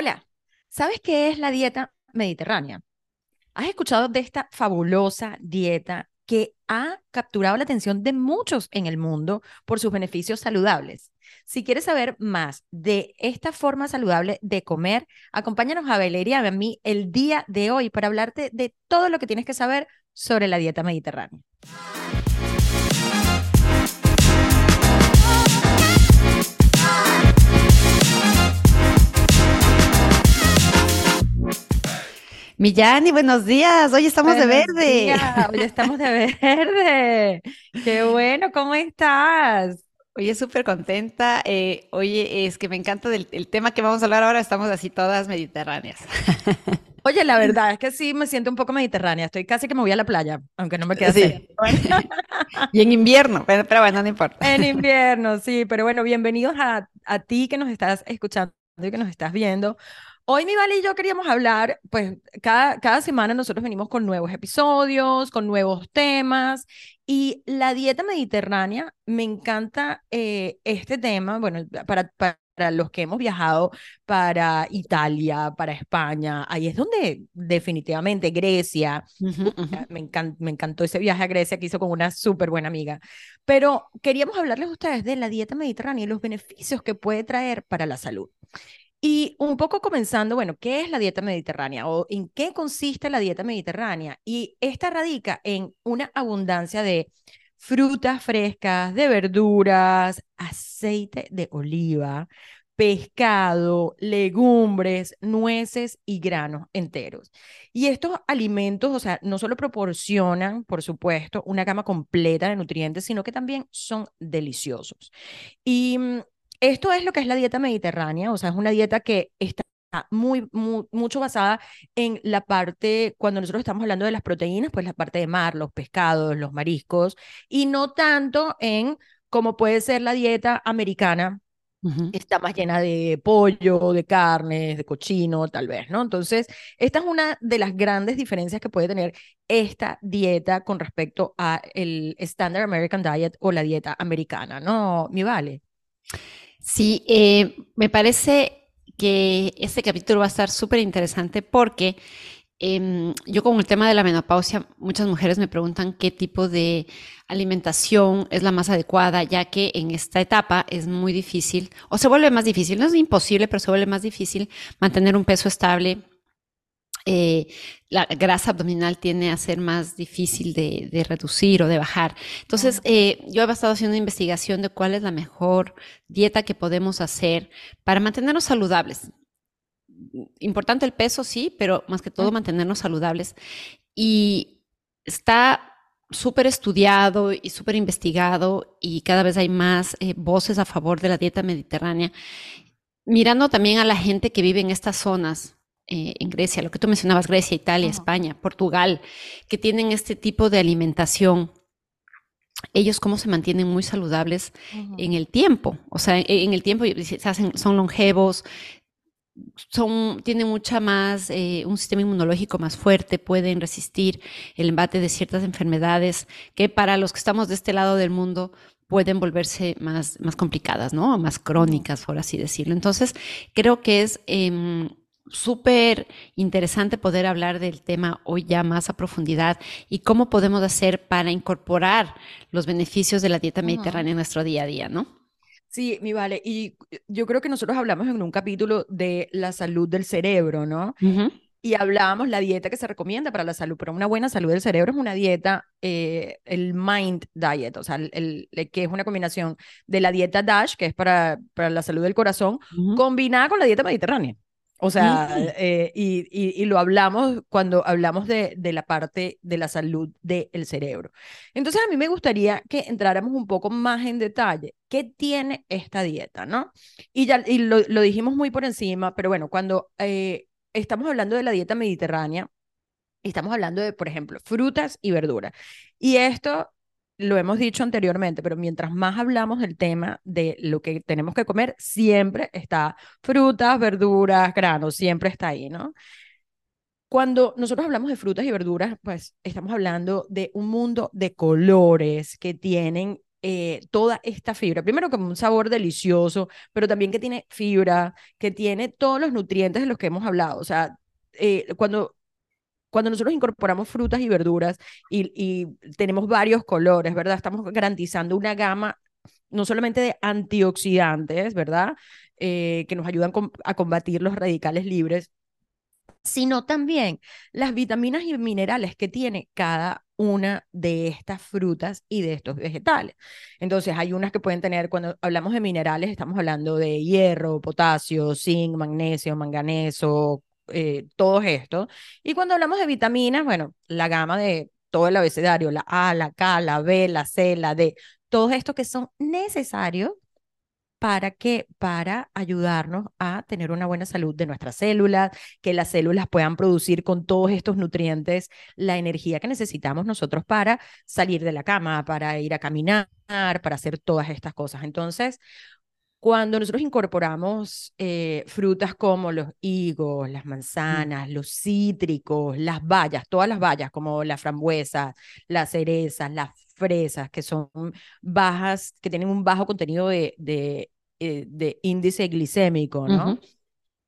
Hola, ¿sabes qué es la dieta mediterránea? ¿Has escuchado de esta fabulosa dieta que ha capturado la atención de muchos en el mundo por sus beneficios saludables? Si quieres saber más de esta forma saludable de comer, acompáñanos a Valeria y a mí el día de hoy para hablarte de todo lo que tienes que saber sobre la dieta mediterránea. Millani, buenos días. Hoy estamos de Buenos verde. días, hoy estamos de verde. Qué bueno, ¿cómo estás? Oye, súper contenta. Eh, oye, es que me encanta del, el tema que vamos a hablar ahora. Estamos así todas mediterráneas. Oye, la verdad es que sí me siento un poco mediterránea. Estoy casi que me voy a la playa, aunque no me queda. Sí. Y en invierno, pero, pero bueno, no importa. En invierno, sí, pero bueno, bienvenidos a, a ti que nos estás escuchando y que nos estás viendo. Hoy mi Vale y yo queríamos hablar, pues cada, cada semana nosotros venimos con nuevos episodios, con nuevos temas y la dieta mediterránea, me encanta eh, este tema, bueno, para, para los que hemos viajado para Italia, para España, ahí es donde definitivamente Grecia, Ujú, ujú. me encan- me encantó ese viaje a Grecia que hizo con una súper buena amiga. Pero queríamos hablarles a ustedes de la dieta mediterránea y los beneficios que puede traer para la salud. Y un poco comenzando, bueno, ¿qué es la dieta mediterránea o en qué consiste la dieta mediterránea? Y esta radica en una abundancia de frutas frescas, de verduras, aceite de oliva, pescado, legumbres, nueces y granos enteros. Y estos alimentos, o sea, no solo proporcionan, por supuesto, una gama completa de nutrientes, sino que también son deliciosos. Y mm, esto es lo que es la dieta mediterránea, o sea, es una dieta que está muy, muy, mucho basada en la parte, cuando nosotros estamos hablando de las proteínas, pues la parte de mar, los pescados, los mariscos, y no tanto en cómo puede ser la dieta americana está más llena de pollo, de carnes, de cochino, tal vez, ¿no? Entonces, esta es una de las grandes diferencias que puede tener esta dieta con respecto a el Standard American Diet o la dieta americana, ¿no? Mi vale. Sí, eh, me parece que este capítulo va a estar súper interesante porque em, yo con el tema de la menopausia, muchas mujeres me preguntan qué tipo de alimentación es la más adecuada, ya que en esta etapa es muy difícil, o se vuelve más difícil, no es imposible, pero se vuelve más difícil mantener un peso estable. Eh, la grasa abdominal tiende a ser más difícil de, de reducir o de bajar. Entonces, eh, yo he estado haciendo investigación de cuál es la mejor dieta que podemos hacer para mantenernos saludables importante el peso, sí, pero más que todo mantenernos saludables. Y está súper estudiado y súper investigado y cada vez hay más eh, voces a favor de la dieta mediterránea, mirando también a la gente que vive en estas zonas. Eh, en Grecia, lo que tú mencionabas, Grecia, Italia. España, Portugal, que tienen este tipo de alimentación, ellos cómo se mantienen muy saludables Ujú. en el tiempo, o sea, en, en el tiempo se hacen, son longevos, son, tienen mucha más, eh, un sistema inmunológico más fuerte, pueden resistir el embate de ciertas enfermedades que para los que estamos de este lado del mundo pueden volverse más, más complicadas, ¿no? Más crónicas, por así decirlo. Entonces, creo que es em, súper interesante poder hablar del tema hoy ya más a profundidad y cómo podemos hacer para incorporar los beneficios de la dieta mediterránea en nuestro día a día, ¿no? Sí, mi vale. Y yo creo que nosotros hablamos en un capítulo de la salud del cerebro, ¿no? Ujú. Y hablábamos la dieta que se recomienda para la salud, pero una buena salud del cerebro es una dieta, eh, el Mind Diet, o sea, el, el- el que es una combinación de la dieta DASH, que es para, para la salud del corazón, combinada con la dieta mediterránea. O sea, Mm. eh, y, y- y lo hablamos cuando hablamos de, de la parte de la salud del cerebro. Entonces, a mí me gustaría que entráramos un poco más en detalle. ¿Qué tiene esta dieta, no? Y ya y lo, lo dijimos muy por encima, pero bueno, cuando eh, estamos hablando de la dieta mediterránea, estamos hablando de, por ejemplo, frutas y verduras. Y esto lo hemos dicho anteriormente, pero mientras más hablamos del tema de lo que tenemos que comer, siempre está frutas, verduras, granos, siempre está ahí, ¿no? Cuando nosotros hablamos de frutas y verduras, pues estamos hablando de un mundo de colores que tienen eh, toda esta fibra. Primero como un sabor delicioso, pero también que tiene fibra, que tiene todos los nutrientes de los que hemos hablado. O sea, eh, cuando cuando nosotros incorporamos frutas y verduras y, y, tenemos varios colores, ¿verdad? Estamos garantizando una gama no solamente de antioxidantes, ¿verdad? Eh, que nos ayudan a combatir los radicales libres, sino también las vitaminas y minerales que tiene cada una de estas frutas y de estos vegetales. Entonces, hay unas que pueden tener, cuando hablamos de minerales, estamos hablando de hierro, potasio, zinc, magnesio, manganeso, eh, todo esto. Y cuando hablamos de vitaminas, bueno, la gama de todo el abecedario, la A, la K, la B, la C, la D, todos estos que son necesarios ¿Para qué? Para ayudarnos a tener una buena salud de nuestras células, que las células puedan producir con todos estos nutrientes la energía que necesitamos nosotros para salir de la cama, para ir a caminar, para hacer todas estas cosas. Entonces, cuando nosotros incorporamos eh, frutas como los higos, las manzanas, los cítricos, las bayas, todas las bayas como la frambuesa, las cerezas, las fresas, que son bajas, que tienen un bajo contenido de, de, eh, de índice glicémico, ¿no?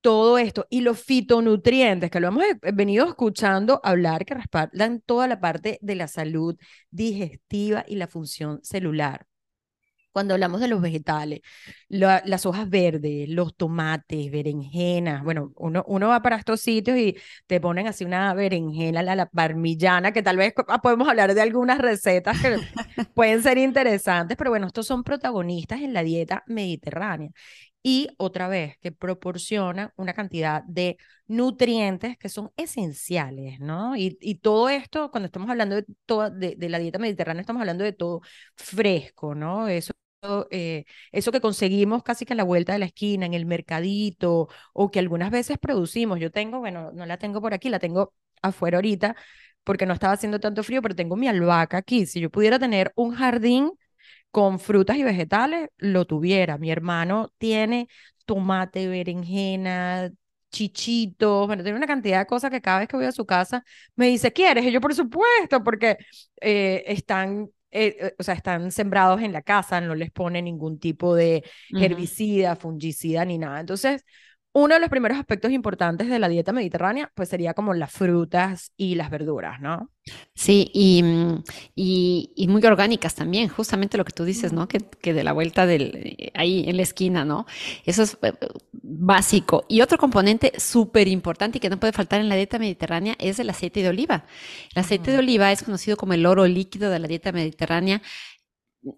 Todo esto y los fitonutrientes, que lo hemos venido escuchando hablar, que respaldan toda la parte de la salud digestiva y la función celular cuando hablamos de los vegetales, las hojas verdes, los tomates, berenjenas, bueno, uno, uno va para estos sitios y te ponen así una berenjena, la, la parmillana, que tal vez ah, podemos hablar de algunas recetas que pueden ser interesantes, pero bueno, estos son protagonistas en la dieta mediterránea. Y otra vez, que proporcionan una cantidad de nutrientes que son esenciales, ¿no? Y, y todo esto, cuando estamos hablando de, toda, de, de, la dieta mediterránea, estamos hablando de todo fresco, ¿no? Eso eh, eso que conseguimos casi que a la vuelta de la esquina, en el mercadito, o que algunas veces producimos. Yo tengo, bueno, no la tengo por aquí, la tengo afuera ahorita, porque no estaba haciendo tanto frío, pero tengo mi albahaca aquí. Si yo pudiera tener un jardín con frutas y vegetales, lo tuviera. Mi hermano tiene tomate, berenjena, chichitos, bueno, tiene una cantidad de cosas que cada vez que voy a su casa me dice, ¿quieres? Y yo, por supuesto, porque eh, están eh, eh, o sea, están sembrados en la casa, no les pone ningún tipo de herbicida, fungicida ni nada. Entonces, uno de los primeros aspectos importantes de la dieta mediterránea, pues sería como las frutas y las verduras, ¿no? Sí, y, mm, y, muy orgánicas también, justamente lo que tú dices, ¿no? Que, que de la vuelta del, eh, ahí en la esquina, ¿no? Eso es eh, básico. Y otro componente súper importante y que no puede faltar en la dieta mediterránea es el aceite de oliva. El aceite de oliva es conocido como el oro líquido de la dieta mediterránea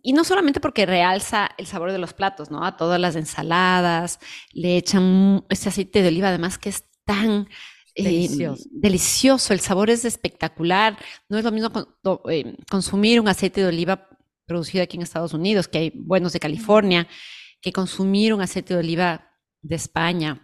y no solamente porque realza el sabor de los platos, ¿no? A todas las ensaladas, le echan este aceite de oliva, además que es tan eh, delicioso. el sabor es espectacular. No es lo mismo eh, consumir un aceite de oliva producido aquí en Estados Unidos, que hay buenos de California, que consumir un aceite de oliva de España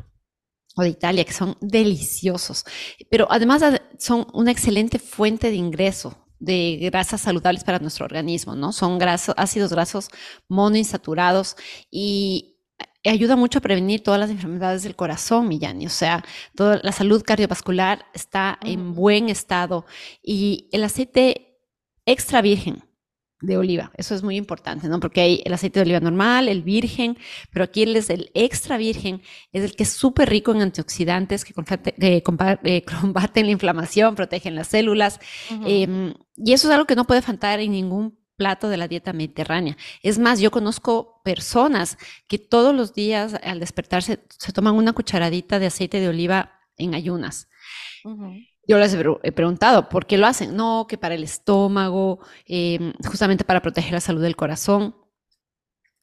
o de Italia, que son deliciosos. Pero además son una excelente fuente de ingreso de grasas saludables para nuestro organismo, ¿no? Son grasos, ácidos grasos monoinsaturados y ayuda mucho a prevenir todas las enfermedades del corazón, Millani. O sea, toda la salud cardiovascular está en buen estado y el aceite extra virgen de oliva. Eso es muy importante, ¿no? Porque hay el aceite de oliva normal, el virgen, pero aquí el, es el extra virgen, es el que es súper rico en antioxidantes que eh, combaten la inflamación, protegen las células. Em, y eso es algo que no puede faltar en ningún plato de la dieta mediterránea. Es más, yo conozco personas que todos los días al despertarse se toman una cucharadita de aceite de oliva en ayunas. Yo les he preguntado, ¿por qué lo hacen? No, que para el estómago, em, justamente para proteger la salud del corazón.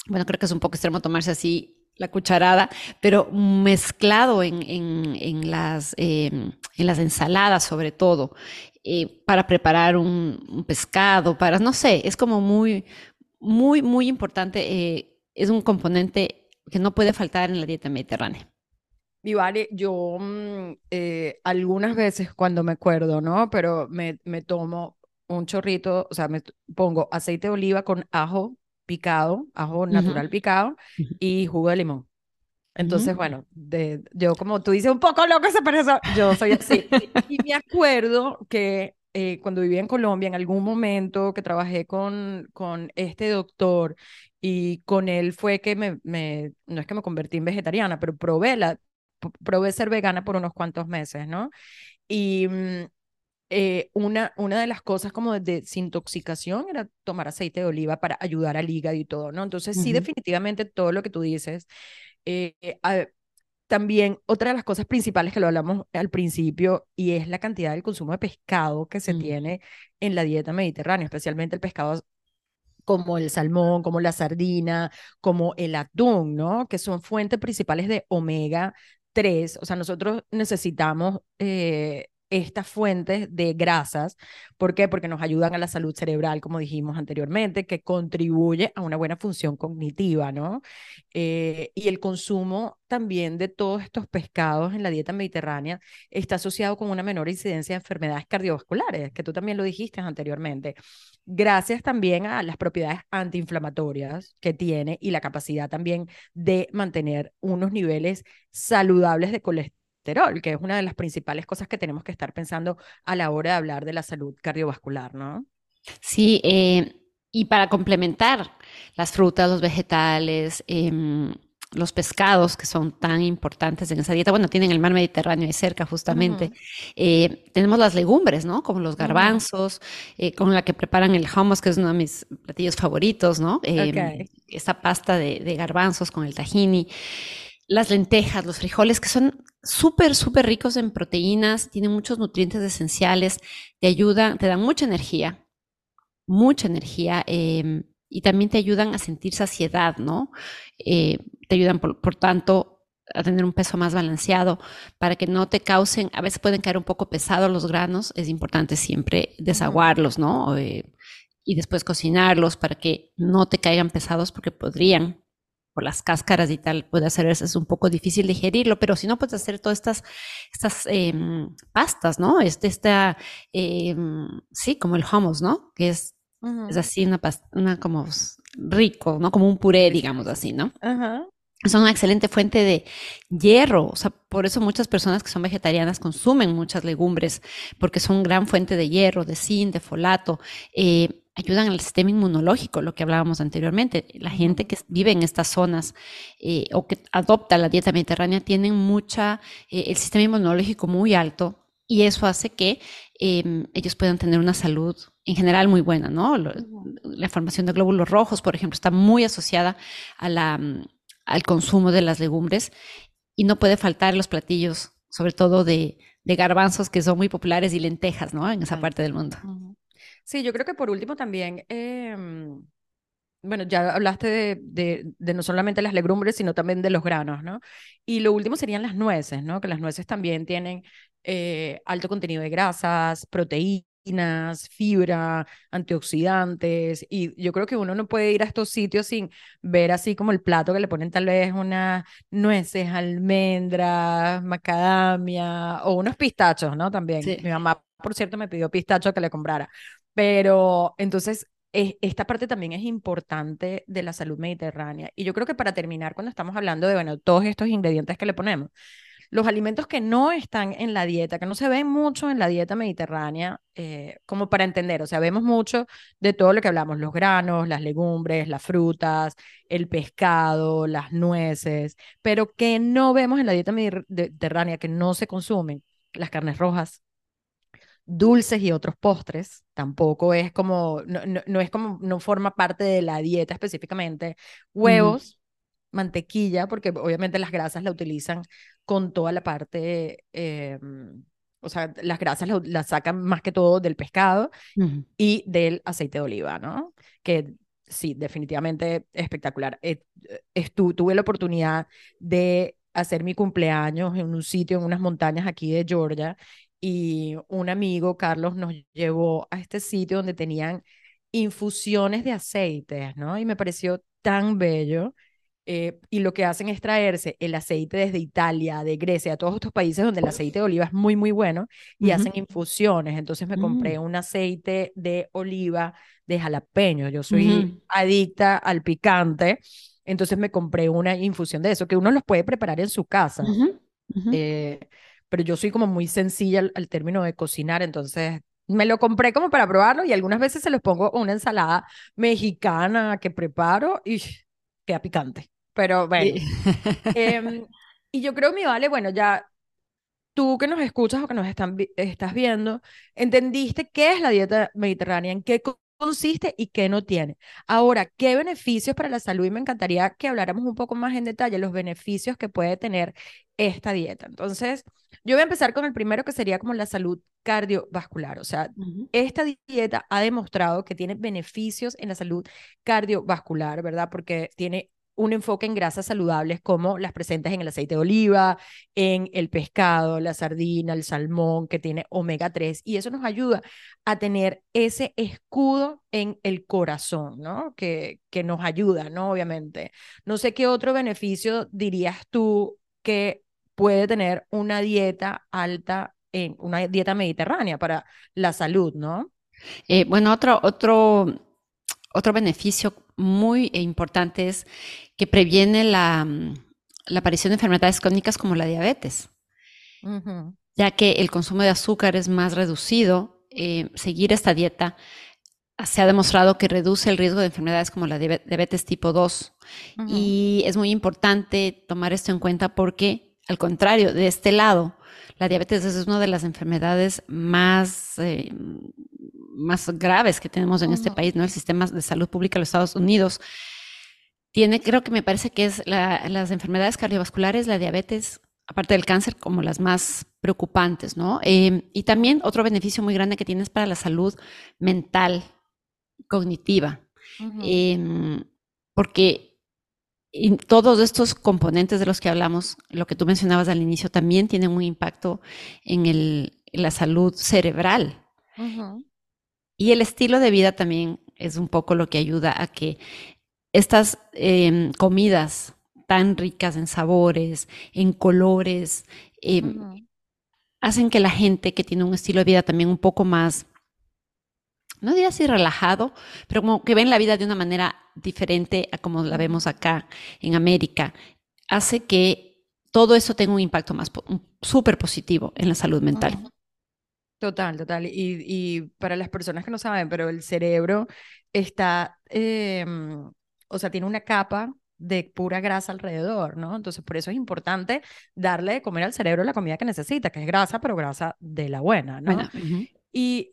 Bueno, creo que es un poco extremo tomarse así la cucharada, pero mezclado en, las, em, en las ensaladas sobre todo, eh, para preparar un, pescado, para, no sé, es como muy, muy, muy importante, eh, es un componente que no puede faltar en la dieta mediterránea. Y vale, yo mm, eh, algunas veces cuando me acuerdo, ¿no? Pero me, me tomo un chorrito, o sea, me pongo aceite de oliva con ajo picado, ajo natural picado y jugo de limón. Entonces, bueno, de, yo como tú dices, un poco loco esa persona, yo soy así. y me acuerdo que eh, cuando vivía en Colombia, en algún momento que trabajé con, con este doctor y con él fue que me, me, no es que me convertí en vegetariana, pero probé, la, probé ser vegana por unos cuantos meses, ¿no? Y mm, eh, una, una de las cosas como de desintoxicación era tomar aceite de oliva para ayudar al hígado y todo, ¿no? Entonces, sí, definitivamente todo lo que tú dices. Eh, también otra de las cosas principales que lo hablamos al principio y es la cantidad del consumo de pescado que se mm. tiene en la dieta mediterránea, especialmente el pescado como el salmón, como la sardina, como el atún, ¿no? Que son fuentes principales de omega 3. O sea, nosotros necesitamos eh, estas fuentes de grasas. ¿Por qué? Porque nos ayudan a la salud cerebral, como dijimos anteriormente, que contribuye a una buena función cognitiva, ¿no? Eh, y el consumo también de todos estos pescados en la dieta mediterránea está asociado con una menor incidencia de enfermedades cardiovasculares, que tú también lo dijiste anteriormente, gracias también a las propiedades antiinflamatorias que tiene y la capacidad también de mantener unos niveles saludables de colesterol que es una de las principales cosas que tenemos que estar pensando a la hora de hablar de la salud cardiovascular, ¿no? Sí, eh, y para complementar las frutas, los vegetales, em, los pescados que son tan importantes en esa dieta, bueno, tienen el mar Mediterráneo ahí cerca justamente. Eh, tenemos las legumbres, ¿no? Como los garbanzos, eh, con la que preparan el hummus, que es uno de mis platillos favoritos, ¿no? Em, esa pasta de, de, garbanzos con el tahini. Las lentejas, los frijoles, que son súper, súper ricos en proteínas, tienen muchos nutrientes esenciales, te ayudan, te dan mucha energía, mucha energía em, y también te ayudan a sentir saciedad, ¿no? Eh, te ayudan, por, tanto, a tener un peso más balanceado para que no te causen, a veces pueden caer un poco pesados los granos, es importante siempre desaguarlos, ¿no? Eh, y después cocinarlos para que no te caigan pesados porque podrían por las cáscaras y tal, puede hacer es un poco difícil digerirlo, pero si no, puedes hacer todas estas, estas em, pastas, ¿no? Este, esta, em, sí, como el hummus, ¿no? Que es, es así una pasta, una como rico, ¿no? Como un puré, digamos así, ¿no? Son una excelente fuente de hierro, o sea, por eso muchas personas que son vegetarianas consumen muchas legumbres, porque son gran fuente de hierro, de zinc, de folato. Eh, ayudan al sistema inmunológico, lo que hablábamos anteriormente. La gente que vive en estas zonas eh, o que adopta la dieta mediterránea tienen mucha, eh, el sistema inmunológico muy alto y eso hace que em, ellos puedan tener una salud en general muy buena, ¿no? la formación de glóbulos rojos, por ejemplo, está muy asociada a la, mm, al consumo de las legumbres y no puede faltar los platillos, sobre todo de, de garbanzos que son muy populares y lentejas, ¿no? En esa parte del mundo. Sí, yo creo que por último también, em, bueno, ya hablaste de, de, no solamente las legumbres, sino también de los granos, ¿no? Y lo último serían las nueces, ¿no? Que las nueces también tienen eh, alto contenido de grasas, proteínas, fibra, antioxidantes, y yo creo que uno no puede ir a estos sitios sin ver así como el plato que le ponen tal vez unas nueces, almendras, macadamia o unos pistachos, ¿no? También. Mi mamá, por cierto, me pidió pistacho que le comprara. Pero entonces, esta parte también es importante de la salud mediterránea. Y yo creo que para terminar, cuando estamos hablando de, bueno, todos estos ingredientes que le ponemos, los alimentos que no están en la dieta, que no se ven mucho en la dieta mediterránea, eh, como para entender, o sea, vemos mucho de todo lo que hablamos, los granos, las legumbres, las frutas, el pescado, las nueces, pero que no vemos en la dieta mediterránea, que no se consumen, las carnes rojas, dulces y otros postres, tampoco es como, no, no, es como, no forma parte de la dieta específicamente. Huevos, mantequilla, porque obviamente las grasas la utilizan con toda la parte, eh, o sea, las grasas las sacan más que todo del pescado y del aceite de oliva, ¿no? Que sí, definitivamente espectacular. Eh, tuve la oportunidad de hacer mi cumpleaños en un sitio, en unas montañas aquí de Georgia, y un amigo, Carlos, nos llevó a este sitio donde tenían infusiones de aceites, ¿no? Y me pareció tan bello. Eh, y lo que hacen es traerse el aceite desde Italia, de Grecia, de todos estos países donde el aceite de oliva es muy, muy bueno, y hacen infusiones. Entonces me compré mm. un aceite de oliva de jalapeño. Yo soy adicta al picante, entonces me compré una infusión de eso, que uno los puede preparar en su casa. Eh, pero yo soy como muy sencilla al, término de cocinar, entonces me lo compré como para probarlo y algunas veces se los pongo una ensalada mexicana que preparo y queda picante. Pero bueno. Em, y yo creo, mi vale, bueno, ya tú que nos escuchas o que nos están, estás viendo, entendiste qué es la dieta mediterránea, en qué consiste y qué no tiene. Ahora, ¿qué beneficios para la salud? Y me encantaría que habláramos un poco más en detalle los beneficios que puede tener esta dieta. Entonces, yo voy a empezar con el primero que sería como la salud cardiovascular. O sea, esta dieta ha demostrado que tiene beneficios en la salud cardiovascular, ¿verdad? Porque tiene un enfoque en grasas saludables como las presentes en el aceite de oliva, en el pescado, la sardina, el salmón, que tiene omega 3, y eso nos ayuda a tener ese escudo en el corazón, ¿no? Que, que nos ayuda, ¿no? Obviamente. No sé qué otro beneficio dirías tú que puede tener una dieta alta en una dieta mediterránea para la salud, ¿no? Eh, bueno, otro, otro, otro beneficio muy importante es que previene la, la aparición de enfermedades crónicas como la diabetes, ya que el consumo de azúcar es más reducido. Eh, seguir esta dieta se ha demostrado que reduce el riesgo de enfermedades como la diabetes tipo 2. Y es muy importante tomar esto en cuenta porque, al contrario, de este lado, la diabetes es una de las enfermedades más, eh, más graves que tenemos en este país, ¿no? El sistema de salud pública de los Estados Unidos tiene, creo que me parece que es las enfermedades cardiovasculares, la diabetes, aparte del cáncer, como las más preocupantes, ¿no? Em, y también otro beneficio muy grande que tienes para la salud mental, cognitiva, em, porque todos estos componentes de los que hablamos, lo que tú mencionabas al inicio, también tienen un impacto en, el, la salud cerebral. Y el estilo de vida también es un poco lo que ayuda a que estas em, comidas tan ricas en sabores, en colores, em, hacen que la gente que tiene un estilo de vida también un poco más, no diría así relajado, pero como que ven la vida de una manera diferente a como la vemos acá en América, hace que todo eso tenga un impacto más súper positivo en la salud mental. Total, total. Y, y, para las personas que no saben, pero el cerebro está em, o sea, tiene una capa de pura grasa alrededor, ¿no? Entonces, por eso es importante darle de comer al cerebro la comida que necesita, que es grasa, pero grasa de la buena, ¿no? y,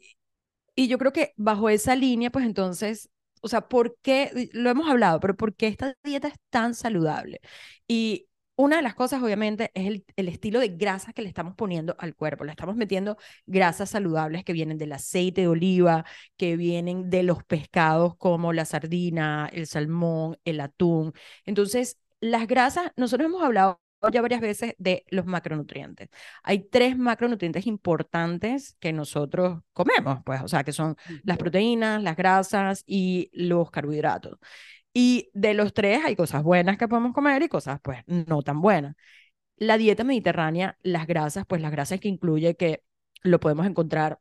y yo creo que bajo esa línea, pues entonces, o sea, ¿por qué? Lo hemos hablado, pero ¿por qué esta dieta es tan saludable? Y una de las cosas, obviamente, es el, el, estilo de grasa que le estamos poniendo al cuerpo. Le estamos metiendo grasas saludables que vienen del aceite de oliva, que vienen de los pescados como la sardina, el salmón, el atún. Entonces, las grasas, nosotros hemos hablado ya varias veces de los macronutrientes. Hay tres macronutrientes importantes que nosotros comemos, pues, o sea, que son las proteínas, las grasas y los carbohidratos. Y de los tres hay cosas buenas que podemos comer y cosas pues no tan buenas. La dieta mediterránea, las grasas, pues las grasas que incluye que lo podemos encontrar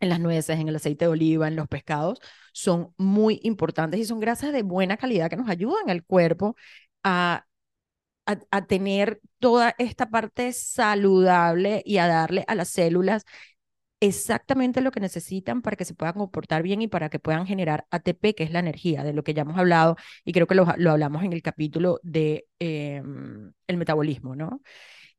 en las nueces, en el aceite de oliva, en los pescados, son muy importantes y son grasas de buena calidad que nos ayudan al cuerpo a, a, a tener toda esta parte saludable y a darle a las células exactamente lo que necesitan para que se puedan comportar bien y para que puedan generar ATP, que es la energía, de lo que ya hemos hablado, y creo que lo, hablamos en el capítulo de em, el metabolismo, ¿no?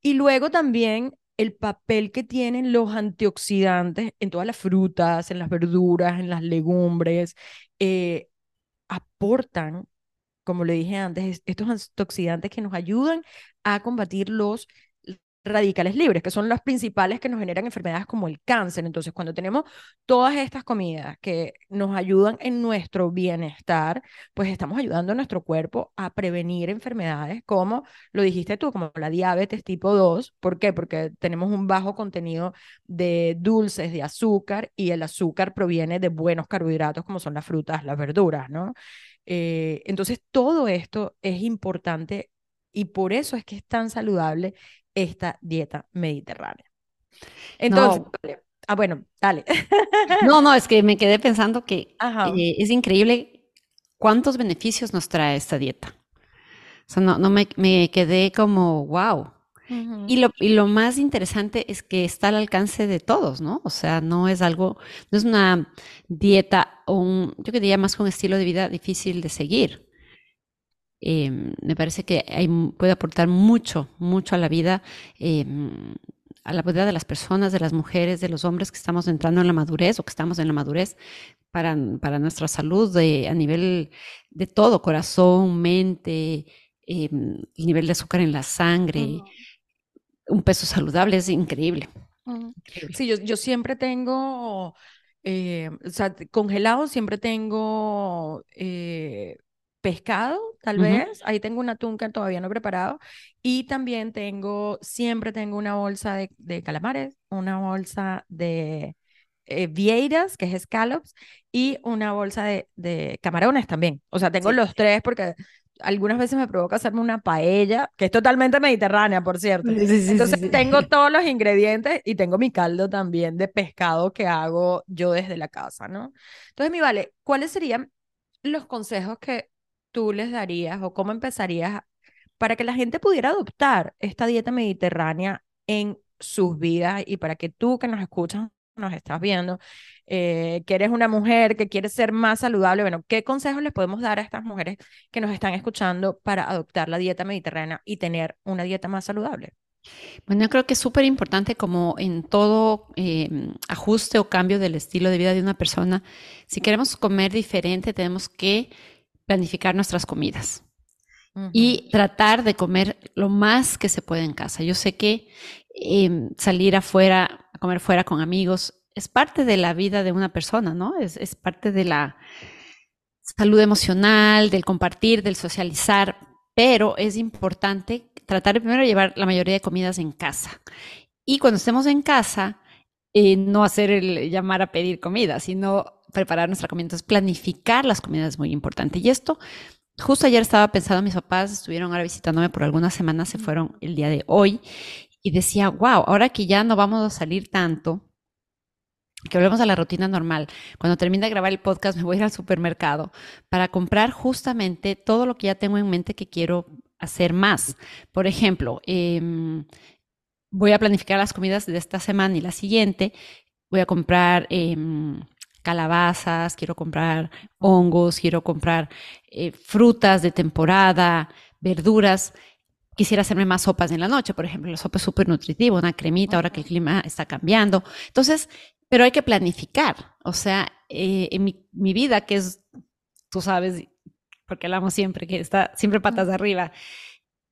Y luego también el papel que tienen los antioxidantes en todas las frutas, en las verduras, en las legumbres, eh, aportan, como le dije antes, estos antioxidantes que nos ayudan a combatir los radicales libres, que son las principales que nos generan enfermedades como el cáncer. Entonces, cuando tenemos todas estas comidas que nos ayudan en nuestro bienestar, pues estamos ayudando a nuestro cuerpo a prevenir enfermedades como lo dijiste tú, como la diabetes tipo 2. ¿Por qué? Porque tenemos un bajo contenido de dulces, de azúcar, y el azúcar proviene de buenos carbohidratos como son las frutas, las verduras, ¿no? Eh, entonces, todo esto es importante y por eso es que es tan saludable esta dieta mediterránea. Entonces, ah, bueno, dale. No, no, es que me quedé pensando que eh, es increíble cuántos beneficios nos trae esta dieta. O sea, no, no me, me quedé como, wow. y, lo, y lo más interesante es que está al alcance de todos, ¿no? O sea, no es algo, no es una dieta o un, yo diría más un estilo de vida difícil de seguir. Em, me parece que hay, puede aportar mucho, mucho a la vida, em, a la vida de las personas, de las mujeres, de los hombres que estamos entrando en la madurez o que estamos en la madurez para, para nuestra salud de, a nivel de todo, corazón, mente, em, el nivel de azúcar en la sangre, un peso saludable es increíble. Sí, yo, yo siempre tengo, eh, o sea, congelado siempre tengo eh, pescado, tal vez. Ahí tengo una tunca todavía no preparado. Y también tengo, siempre tengo una bolsa de, calamares, una bolsa de eh, vieiras, que es scallops, y una bolsa de, camarones también. O sea, tengo los tres porque algunas veces me provoca hacerme una paella, que es totalmente mediterránea, por cierto. Entonces tengo todos los ingredientes y tengo mi caldo también de pescado que hago yo desde la casa, ¿no? Entonces, mi vale, ¿cuáles serían los consejos que tú les darías o cómo empezarías para que la gente pudiera adoptar esta dieta mediterránea en sus vidas y para que tú que nos escuchas, nos estás viendo, eh, que eres una mujer que quiere ser más saludable, bueno, ¿qué consejos les podemos dar a estas mujeres que nos están escuchando para adoptar la dieta mediterránea y tener una dieta más saludable? Bueno, yo creo que es súper importante como en todo em, ajuste o cambio del estilo de vida de una persona, si queremos comer diferente, tenemos que planificar nuestras comidas y tratar de comer lo más que se puede en casa. Yo sé que em, salir afuera, a comer fuera con amigos, es parte de la vida de una persona, ¿no? Es, es parte de la salud emocional, del compartir, del socializar, pero es importante tratar de primero llevar la mayoría de comidas en casa. Y cuando estemos en casa, eh, no hacer el llamar a pedir comida, sino preparar nuestra comida. Entonces, planificar las comidas es muy importante. Y esto, justo ayer estaba pensando, mis papás estuvieron ahora visitándome por algunas semanas, se fueron el día de hoy, y decía, wow, ahora que ya no vamos a salir tanto, que volvemos a la rutina normal. Cuando termine de grabar el podcast, me voy a ir al supermercado para comprar justamente todo lo que ya tengo en mente que quiero hacer más. Por ejemplo, em, voy a planificar las comidas de esta semana y la siguiente. Voy a comprar em, calabazas, quiero comprar hongos, quiero comprar eh, frutas de temporada, verduras. Quisiera hacerme más sopas en la noche, por ejemplo, la sopa es súper nutritiva, una cremita, ahora que el clima está cambiando. Entonces, pero hay que planificar. O sea, eh, en mi, mi, vida, que es, tú sabes, porque hablamos siempre, que está siempre patas de arriba,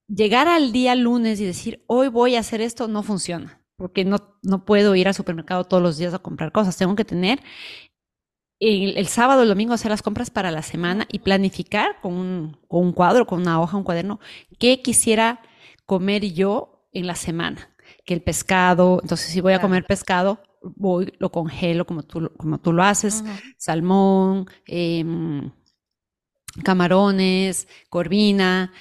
llegar al día lunes y decir, hoy voy a hacer esto, no funciona porque no, no puedo ir al supermercado todos los días a comprar cosas. Tengo que tener el, sábado, el domingo hacer las compras para la semana y planificar con un, con un cuadro, con una hoja, un cuaderno, qué quisiera comer yo en la semana. Que el pescado, entonces si voy a comer pescado, voy, lo congelo como tú, como tú lo haces, salmón, em, camarones, corvina,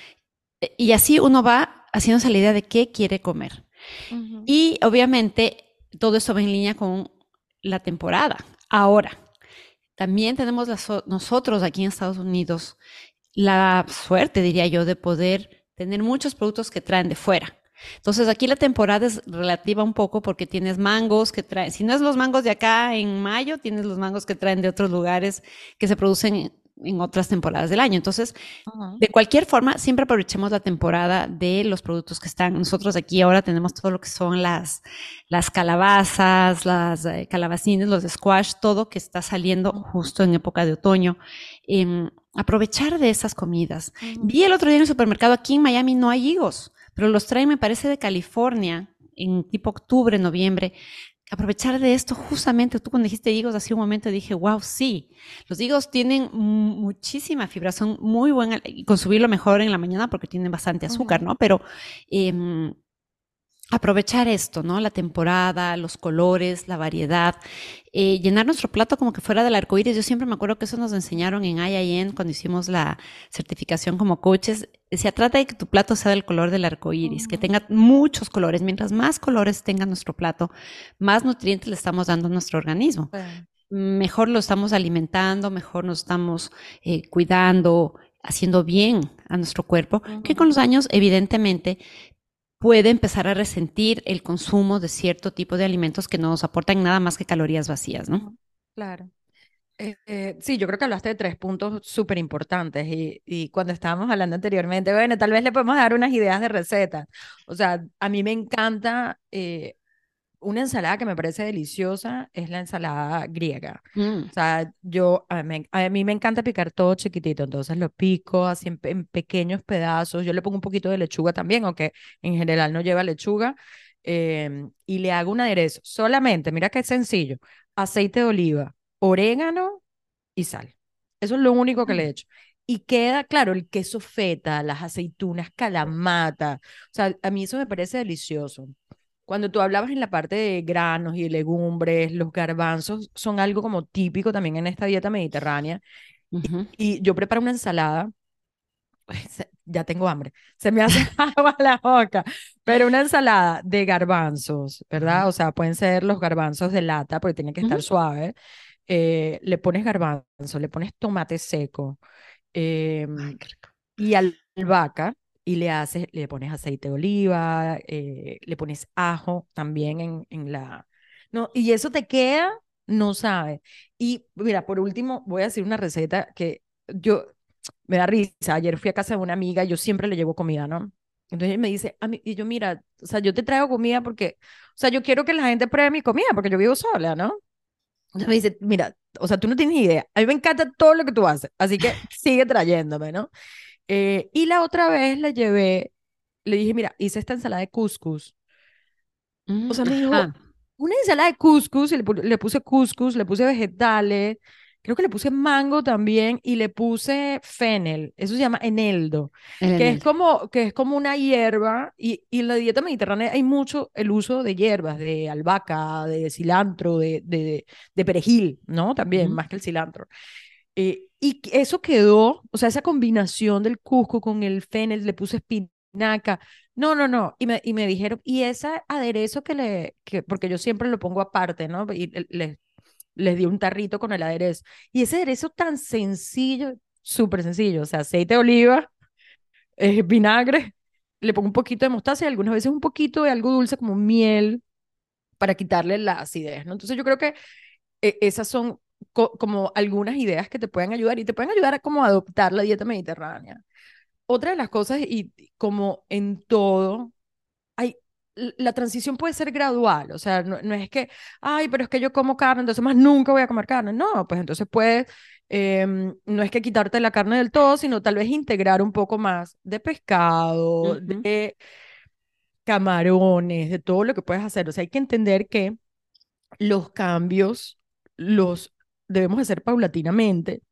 y así uno va haciéndose la idea de qué quiere comer. Y obviamente todo eso va en línea con la temporada. Ahora, también tenemos nosotros aquí en Estados Unidos la suerte, diría yo, de poder tener muchos productos que traen de fuera. Entonces aquí la temporada es relativa un poco porque tienes mangos que traen, si no es los mangos de acá en mayo, tienes los mangos que traen de otros lugares que se producen en otras temporadas del año. Entonces, de cualquier forma, siempre aprovechemos la temporada de los productos que están. Nosotros aquí ahora tenemos todo lo que son las, las calabazas, las eh, calabacines, los squash, todo que está saliendo justo en época de otoño. Em, aprovechar de esas comidas. Vi el otro día en el supermercado, aquí en Miami no hay higos, pero los traen, me parece, de California en tipo octubre, noviembre aprovechar de esto justamente, tú cuando dijiste higos hace un momento dije, wow, sí, los higos tienen muchísima fibra, son muy buenas y consumirlo mejor en la mañana porque tienen bastante azúcar, ¿no? Pero eh, aprovechar esto, ¿no? La temporada, los colores, la variedad, eh, llenar nuestro plato como que fuera del arco iris. Yo siempre me acuerdo que eso nos enseñaron en IIN cuando hicimos la certificación como coaches. Se trata de que tu plato sea del color del arco iris, que tenga muchos colores. Mientras más colores tenga nuestro plato, más nutrientes le estamos dando a nuestro organismo. Mejor lo estamos alimentando, mejor nos estamos eh, cuidando, haciendo bien a nuestro cuerpo, que con los años, evidentemente, puede empezar a resentir el consumo de cierto tipo de alimentos que no nos aportan nada más que calorías vacías, ¿no? Claro. Eh, eh, sí, yo creo que hablaste de tres puntos súper importantes y, y, cuando estábamos hablando anteriormente, bueno, tal vez le podemos dar unas ideas de receta. O sea, a mí me encanta eh, una ensalada que me parece deliciosa, es la ensalada griega. Mm. O sea, yo, a mí, a mí, me encanta picar todo chiquitito, entonces lo pico así en, en, pequeños pedazos. Yo le pongo un poquito de lechuga también, aunque en general no lleva lechuga. Em, y le hago un aderezo. Solamente, mira qué sencillo, aceite de oliva orégano y sal. Eso es lo único que le he mm. hecho. Y queda, claro, el queso feta, las aceitunas, calamata. O sea, a mí eso me parece delicioso. Cuando tú hablabas en la parte de granos y legumbres, los garbanzos son algo como típico también en esta dieta mediterránea. y, yo preparo una ensalada, ya tengo hambre, se me hace agua la boca, pero una ensalada de garbanzos, ¿verdad? O sea, pueden ser los garbanzos de lata porque tienen que estar suaves eh, le pones garbanzo, le pones tomate seco em, y albahaca y le haces, le pones aceite de oliva, eh, le pones ajo también en, en la... No, y eso te queda, no sabes. Y mira, por último, voy a decir una receta que yo, me da risa, ayer fui a casa de una amiga yo siempre le llevo comida, ¿no? Entonces me dice, a mí, y yo, mira, o sea, yo te traigo comida porque, o sea, yo quiero que la gente pruebe mi comida porque yo vivo sola, ¿no? me dice, mira, o sea, tú no tienes idea, a mí me encanta todo lo que tú haces, así que sigue trayéndome, ¿no? Eh, y la otra vez le llevé, le dije, mira, hice esta ensalada de couscous. o sea, me dijo, una ensalada de couscous, y le, le puse couscous, le puse vegetales, creo que le puse mango también y le puse fennel, eso se llama eneldo, que es como que es como una hierba y, y, en la dieta mediterránea hay mucho el uso de hierbas, de albahaca, de cilantro, de, de, de perejil, ¿no? También, más que el cilantro. Eh, y eso quedó, o sea, esa combinación del cusco con el fennel, le puse espinaca, no, no, no. Y me, y me dijeron, y ese aderezo que le, que, porque yo siempre lo pongo aparte, ¿no? Y le, les di un tarrito con el aderezo. Y ese aderezo tan sencillo, súper sencillo, o sea, aceite de oliva, eh, vinagre, le pongo un poquito de mostaza y algunas veces un poquito de algo dulce como miel para quitarle la acidez, ¿no? Entonces yo creo que eh, esas son como algunas ideas que te pueden ayudar y te pueden ayudar a como adoptar la dieta mediterránea. Otra de las cosas, y como en todo, hay la transición puede ser gradual, o sea, no, es que, ay, pero es que yo como carne, entonces más nunca voy a comer carne. No, pues entonces puedes, em, no es que quitarte la carne del todo, sino tal vez integrar un poco más de pescado, de camarones, de todo lo que puedes hacer. O sea, hay que entender que los cambios los debemos hacer paulatinamente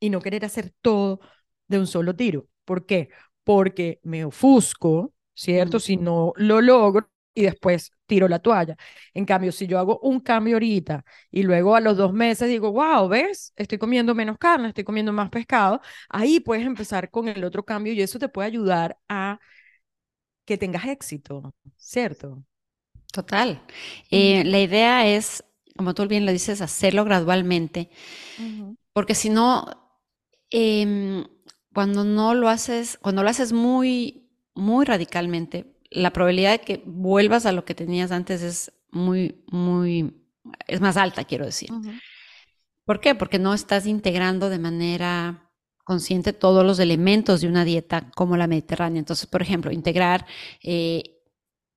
y no querer hacer todo de un solo tiro. ¿Por qué? Porque me ofusco ¿cierto? Si no lo logro y después tiro la toalla. En cambio, si yo hago un cambio ahorita y luego a los dos meses digo, wow, ¿ves? Estoy comiendo menos carne, estoy comiendo más pescado, ahí puedes empezar con el otro cambio y eso te puede ayudar a que tengas éxito, ¿cierto? Total. Eh, la idea es, como tú bien lo dices, hacerlo gradualmente, porque si no, em, cuando no lo haces, cuando lo haces muy muy radicalmente, la probabilidad de que vuelvas a lo que tenías antes es muy, muy, es más alta, quiero decir. ¿Por qué? Porque no estás integrando de manera consciente todos los elementos de una dieta como la mediterránea. Entonces, por ejemplo, integrar, eh,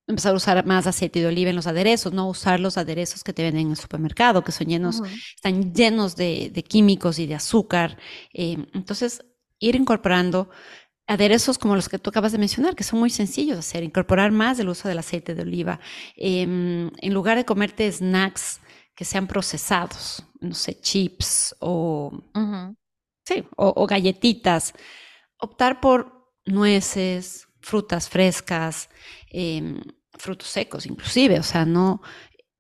empezar a usar más aceite de oliva en los aderezos, no usar los aderezos que te venden en el supermercado, que son llenos, están llenos de, químicos y de azúcar. Eh, entonces, ir incorporando aderezos como los que tú acabas de mencionar, que son muy sencillos de hacer, incorporar más el uso del aceite de oliva. Em, en lugar de comerte snacks que sean procesados, no sé, chips o, sí, o, galletitas, optar por nueces, frutas frescas, em, frutos secos inclusive, o sea, no,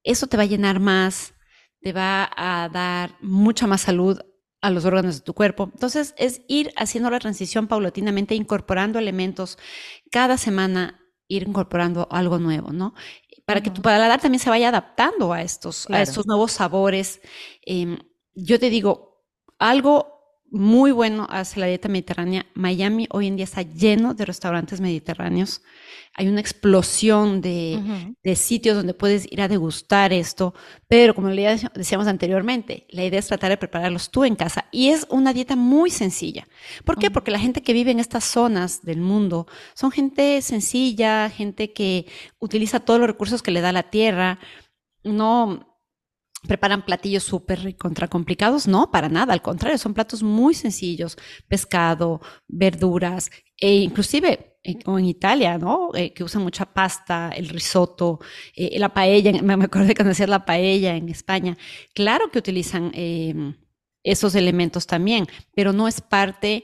eso te va a llenar más, te va a dar mucha más salud a los órganos de tu cuerpo. Entonces, es ir haciendo la transición paulatinamente, incorporando elementos cada semana, ir incorporando algo nuevo, ¿no? Para que tu paladar también se vaya adaptando a estos, a estos nuevos sabores. Em, yo te digo, algo muy bueno hacia la dieta mediterránea. Miami hoy en día está lleno de restaurantes mediterráneos. Hay una explosión de, sitios donde puedes ir a degustar esto, pero como ya decíamos anteriormente, la idea es tratar de prepararlos tú en casa y es una dieta muy sencilla. ¿Por qué? Porque la gente que vive en estas zonas del mundo son gente sencilla, gente que utiliza todos los recursos que le da la tierra, no preparan platillos súper contra complicados, no, para nada, al contrario, son platos muy sencillos, pescado, verduras, e inclusive o en Italia, ¿no? Eh, que usan mucha pasta, el risotto, eh, la paella, me, acuerdo de cuando la paella en España, claro que utilizan em, esos elementos también, pero no es parte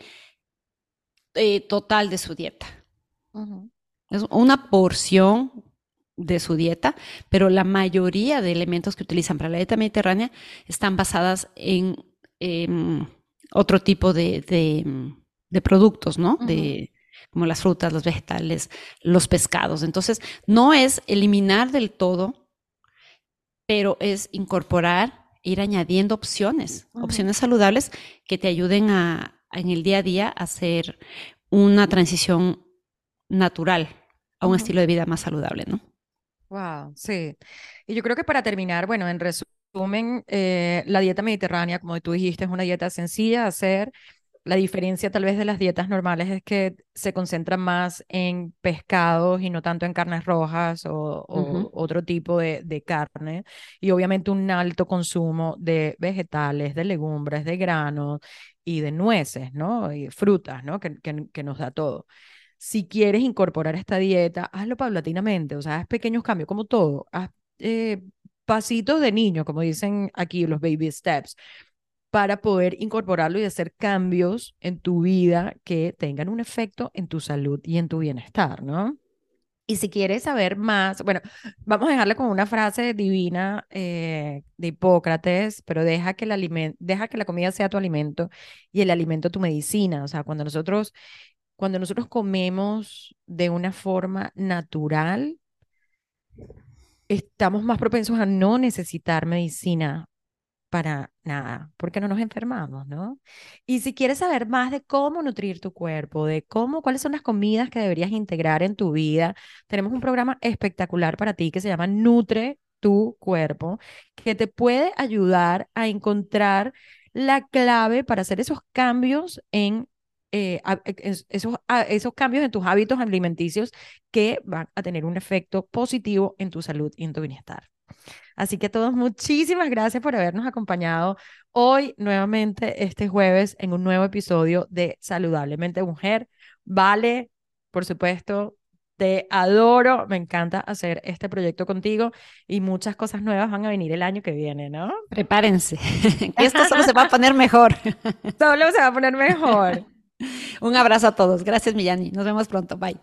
eh, total de su dieta. Es una porción de su dieta, pero la mayoría de elementos que utilizan para la dieta mediterránea están basadas en em, otro tipo de, de, productos, ¿no? De como las frutas, los vegetales, los pescados. Entonces, no es eliminar del todo, pero es incorporar, ir añadiendo opciones, opciones saludables que te ayuden a, en el día a día a hacer una transición natural a un estilo de vida más saludable, ¿no? Wow, sí. Y yo creo que para terminar, bueno, en resumen, eh, la dieta mediterránea, como tú dijiste, es una dieta sencilla de hacer. La diferencia tal vez de las dietas normales es que se concentran más en pescados y no tanto en carnes rojas o, otro tipo de, de, carne. Y obviamente un alto consumo de vegetales, de legumbres, de granos y de nueces, ¿no? Y frutas, ¿no? Que, que, que nos da todo si quieres incorporar esta dieta, hazlo paulatinamente, o sea, haz pequeños cambios, como todo, haz eh, pasitos de niño, como dicen aquí los baby steps, para poder incorporarlo y hacer cambios en tu vida que tengan un efecto en tu salud y en tu bienestar, ¿no? Y si quieres saber más, bueno, vamos a dejarle con una frase divina eh, de Hipócrates, pero deja que, el deja que la comida sea tu alimento y el alimento tu medicina. O sea, cuando nosotros cuando nosotros comemos de una forma natural, estamos más propensos a no necesitar medicina para nada, porque no nos enfermamos, ¿no? Y si quieres saber más de cómo nutrir tu cuerpo, de cómo, cuáles son las comidas que deberías integrar en tu vida, tenemos un programa espectacular para ti que se llama Nutre tu cuerpo, que te puede ayudar a encontrar la clave para hacer esos cambios en eh, e, esos, esos cambios en tus hábitos alimenticios que van a tener un efecto positivo en tu salud y en tu bienestar. Así que a todos, muchísimas gracias por habernos acompañado hoy nuevamente este jueves en un nuevo episodio de Saludablemente Mujer. Vale, por supuesto, te adoro, me encanta hacer este proyecto contigo y muchas cosas nuevas van a venir el año que viene, ¿no? Prepárense, esto solo se va a poner mejor. solo se va a poner mejor. Un abrazo a todos. Gracias, Millani. Nos vemos pronto. Bye.